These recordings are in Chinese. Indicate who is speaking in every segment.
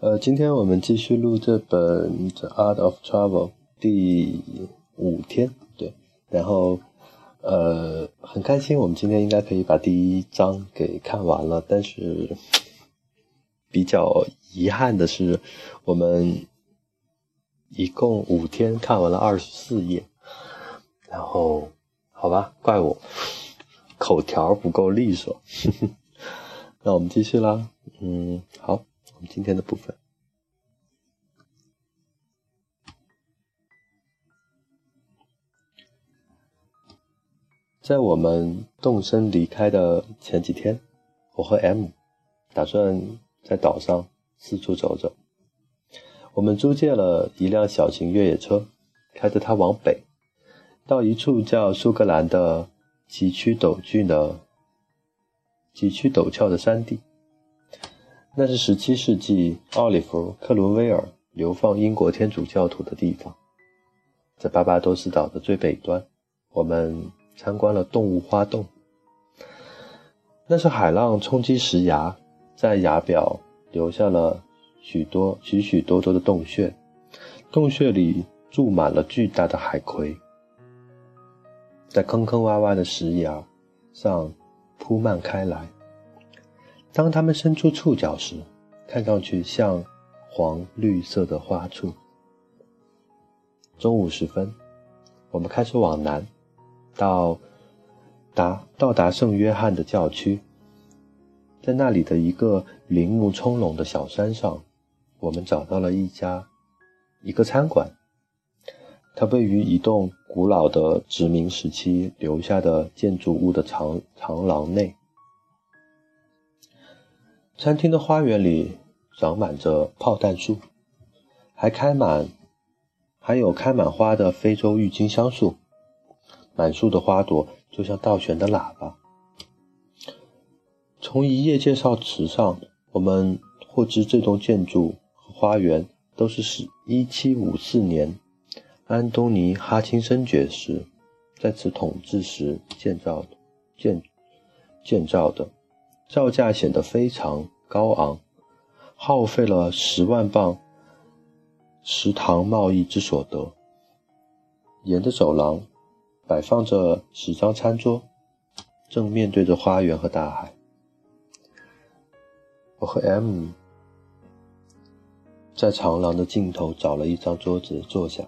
Speaker 1: 呃，今天我们继续录这本《The Art of Travel》第五天，对，然后呃，很开心，我们今天应该可以把第一章给看完了，但是比较遗憾的是，我们一共五天看完了二十四页，然后好吧，怪我口条不够利索，那我们继续啦，嗯，好。我们今天的部分，在我们动身离开的前几天，我和 M 打算在岛上四处走走。我们租借了一辆小型越野车，开着它往北，到一处叫苏格兰的崎岖陡峻的崎岖陡峭的山地。那是17世纪奥利弗·克伦威尔流放英国天主教徒的地方，在巴巴多斯岛的最北端，我们参观了动物花洞。那是海浪冲击石崖，在崖表留下了许多许许多多的洞穴，洞穴里住满了巨大的海葵，在坑坑洼洼的石崖上铺漫开来。当它们伸出触角时，看上去像黄绿色的花簇。中午时分，我们开始往南，到达到达圣约翰的教区。在那里的一个林木葱茏的小山上，我们找到了一家一个餐馆。它位于一栋古老的殖民时期留下的建筑物的长长廊内。餐厅的花园里长满着炮弹树，还开满，还有开满花的非洲郁金香树，满树的花朵就像倒悬的喇叭。从一页介绍词上，我们获知这栋建筑和花园都是是1754年安东尼·哈钦森爵士在此统治时建造的，建建造的。造价显得非常高昂，耗费了十万磅食堂贸易之所得。沿着走廊摆放着十张餐桌，正面对着花园和大海。我和 M 在长廊的尽头找了一张桌子坐下，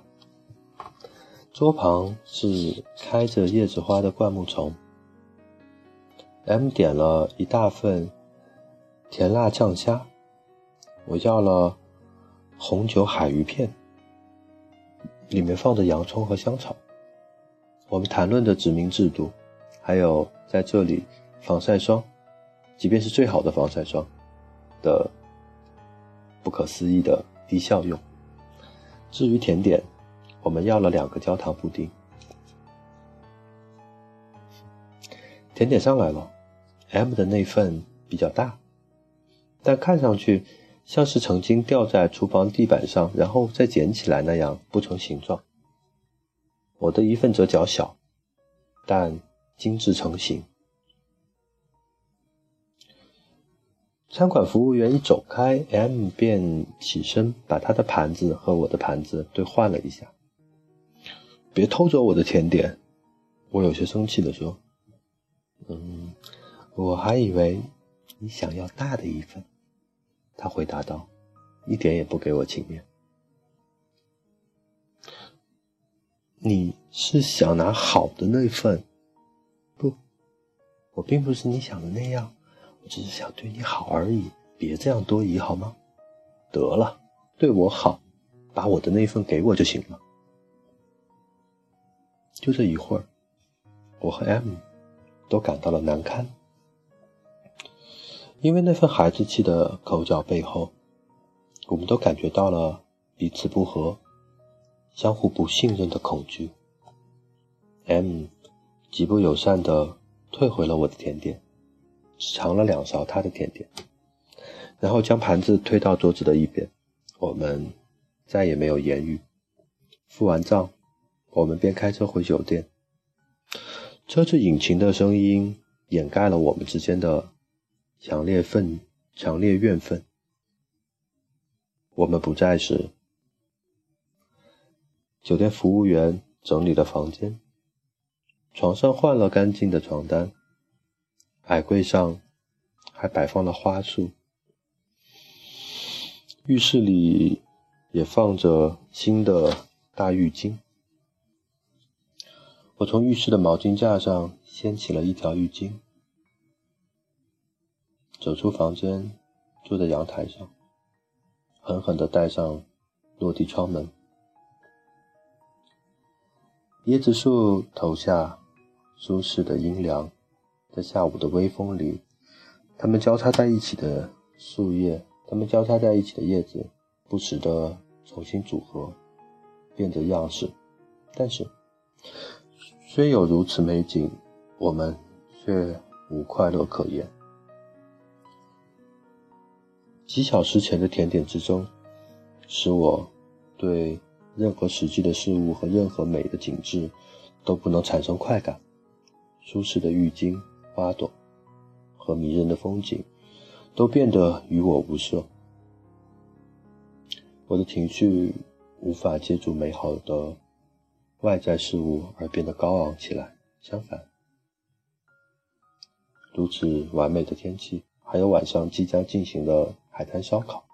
Speaker 1: 桌旁是开着叶子花的灌木丛。M 点了一大份甜辣酱虾，我要了红酒海鱼片，里面放着洋葱和香草。我们谈论着殖民制度，还有在这里防晒霜，即便是最好的防晒霜的不可思议的低效用。至于甜点，我们要了两个焦糖布丁。甜点上来了。M 的那份比较大，但看上去像是曾经掉在厨房地板上，然后再捡起来那样不成形状。我的一份则较小，但精致成型。餐馆服务员一走开，M 便起身把他的盘子和我的盘子兑换了一下。别偷走我的甜点，我有些生气地说。嗯。我还以为你想要大的一份，他回答道，一点也不给我情面。你是想拿好的那份？不，我并不是你想的那样，我只是想对你好而已。别这样多疑好吗？得了，对我好，把我的那份给我就行了。就这一会儿，我和 M 都感到了难堪。因为那份孩子气的口角背后，我们都感觉到了彼此不和、相互不信任的恐惧。M 极不友善地退回了我的甜点，只尝了两勺他的甜点，然后将盘子推到桌子的一边。我们再也没有言语。付完账，我们便开车回酒店。车子引擎的声音掩盖了我们之间的。强烈愤，强烈怨愤。我们不在时，酒店服务员整理了房间，床上换了干净的床单，矮柜上还摆放了花束，浴室里也放着新的大浴巾。我从浴室的毛巾架上掀起了一条浴巾，走出房间，坐在阳台上，狠狠地带上落地窗门。椰子树头下，舒适的阴凉，在下午的微风里，它们交叉在一起的树叶，它们交叉在一起的叶子，不时地重新组合，变着样式，但是。虽有如此美景，我们却无快乐可言。几小时前的甜点之中，使我对任何实际的事物和任何美的景致都不能产生快感。舒适的浴巾、花朵和迷人的风景，都变得与我无涉。我的情绪无法借助美好的。外在事物而变得高昂起来。相反，如此完美的天气，还有晚上即将进行的海滩烧烤，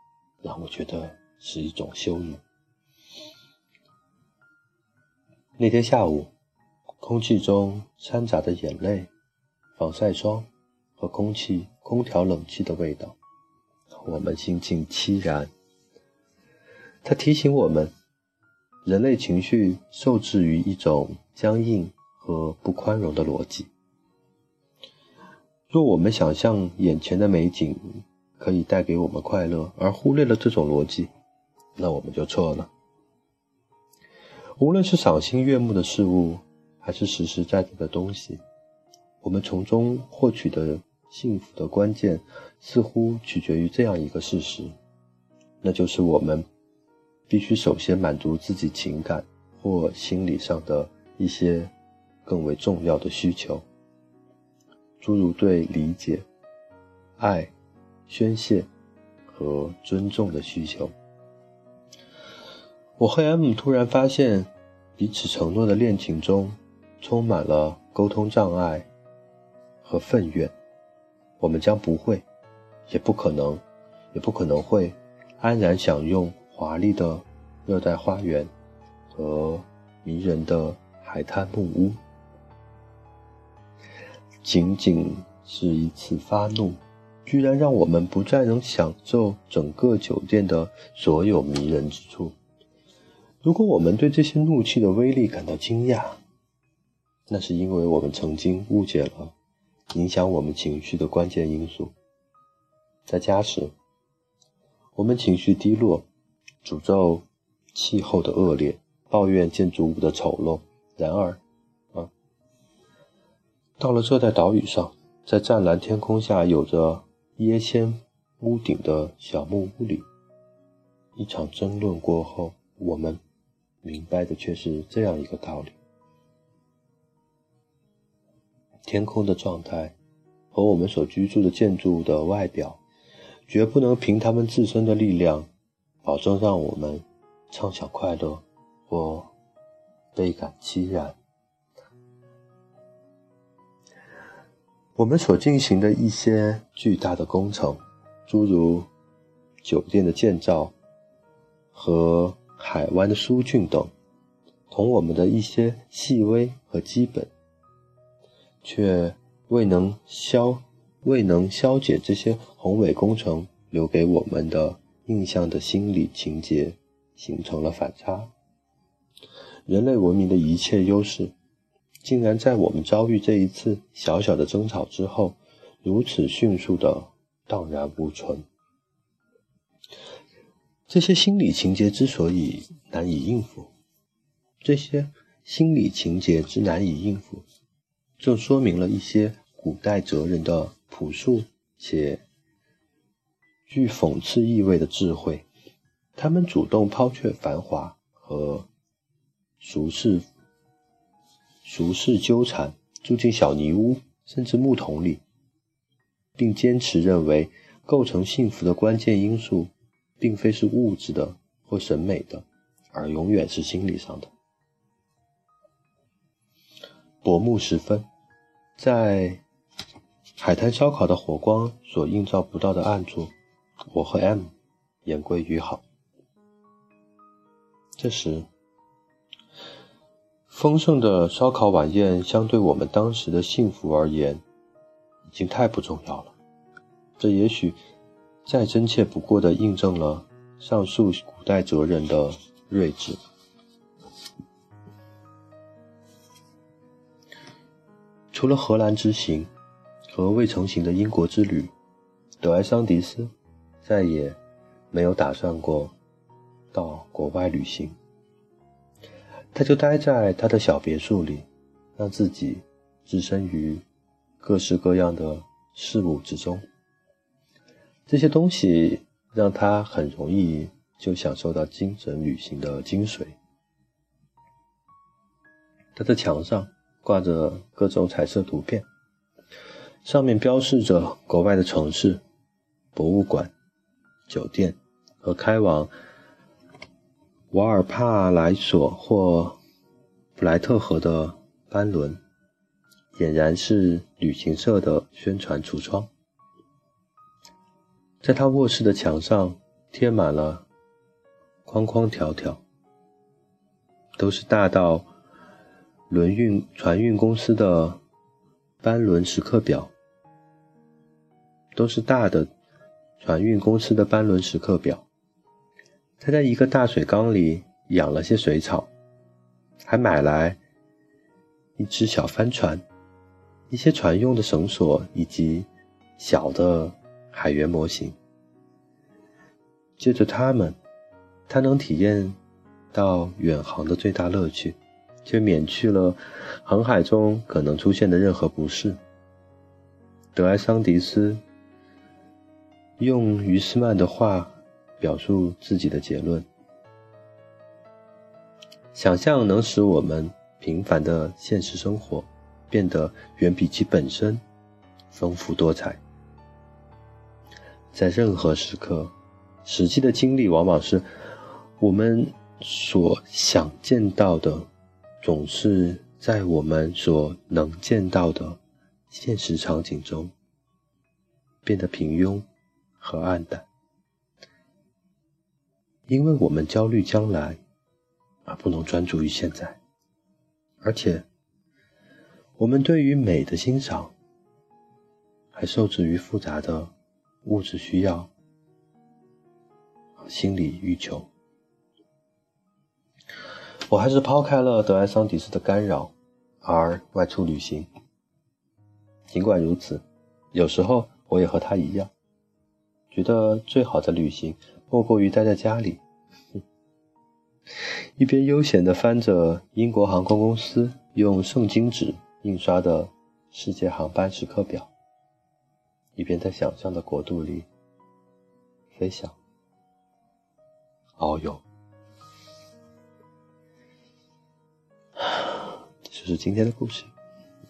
Speaker 1: 让我觉得是一种羞辱。那天下午，空气中掺杂着眼泪、防晒霜和空气空调冷气的味道，我们心情凄然。它提醒我们。人类情绪受制于一种僵硬和不宽容的逻辑。若我们想象眼前的美景可以带给我们快乐，而忽略了这种逻辑，那我们就错了。无论是赏心悦目的事物，还是实实在在的东西，我们从中获取的幸福的关键，似乎取决于这样一个事实，那就是我们。必须首先满足自己情感或心理上的一些更为重要的需求，诸如对理解、爱、宣泄和尊重的需求。我和 M 突然发现，彼此承诺的恋情中充满了沟通障碍和愤怨。我们将不会，也不可能，也不可能会安然享用。华丽的热带花园和迷人的海滩木屋，仅仅是一次发怒，居然让我们不再能享受整个酒店的所有迷人之处。如果我们对这些怒气的威力感到惊讶，那是因为我们曾经误解了影响我们情绪的关键因素。在家时，我们情绪低落。诅咒气候的恶劣，抱怨建筑物的丑陋。然而，啊，到了热带岛屿上，在湛蓝天空下有着椰纤屋顶的小木屋里，一场争论过后，我们明白的却是这样一个道理：天空的状态和我们所居住的建筑的外表，绝不能凭他们自身的力量。保证让我们畅想快乐或倍感凄然。我们所进行的一些巨大的工程，诸如酒店的建造和海湾的疏浚等，同我们的一些细微和基本，却未能消未能消解这些宏伟工程留给我们的。印象的心理情节形成了反差，人类文明的一切优势，竟然在我们遭遇这一次小小的争吵之后，如此迅速的荡然无存。这些心理情节之所以难以应付，这些心理情节之难以应付，正说明了一些古代哲人的朴素且。具讽刺意味的智慧，他们主动抛却繁华和俗世，俗世纠缠，住进小泥屋甚至木桶里，并坚持认为构成幸福的关键因素并非是物质的或审美的，而永远是心理上的。薄暮时分，在海滩烧烤的火光所映照不到的暗处，我和 M 言归于好。这时，丰盛的烧烤晚宴相对我们当时的幸福而言，已经太不重要了。这也许再真切不过的印证了上述古代哲人的睿智。除了荷兰之行和未成行的英国之旅，德埃桑迪斯再也没有打算过到国外旅行。他就待在他的小别墅里，让自己置身于各式各样的事物之中。这些东西让他很容易就享受到精神旅行的精髓。他的墙上。挂着各种彩色图片，上面标示着国外的城市、博物馆、酒店和开往瓦尔帕莱索或布莱特河的班轮，俨然是旅行社的宣传橱窗。在他卧室的墙上贴满了框框条条，都是大到。轮运船运公司的班轮时刻表，都是大的船运公司的班轮时刻表。他在一个大水缸里养了些水草，还买来一只小帆船、一些船用的绳索以及小的海员模型。借着它们，他能体验到远航的最大乐趣。却免去了航海中可能出现的任何不适。德埃桑迪斯用于斯曼的话表述自己的结论：想象能使我们平凡的现实生活变得远比其本身丰富多彩。在任何时刻，实际的经历往往是我们所想见到的。总是在我们所能见到的现实场景中变得平庸和暗淡，因为我们焦虑将来，而不能专注于现在，而且我们对于美的欣赏还受制于复杂的物质需要和心理欲求。我还是抛开了德埃桑迪斯的干扰，而外出旅行。尽管如此，有时候我也和他一样，觉得最好的旅行莫过于待在家里，一边悠闲地翻着英国航空公司用圣经纸印刷的世界航班时刻表，一边在想象的国度里飞翔、遨游。这是今天的故事，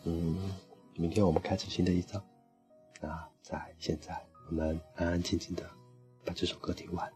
Speaker 1: 嗯，明天我们开始新的一章。那在现在，我们安安静静的把这首歌听完。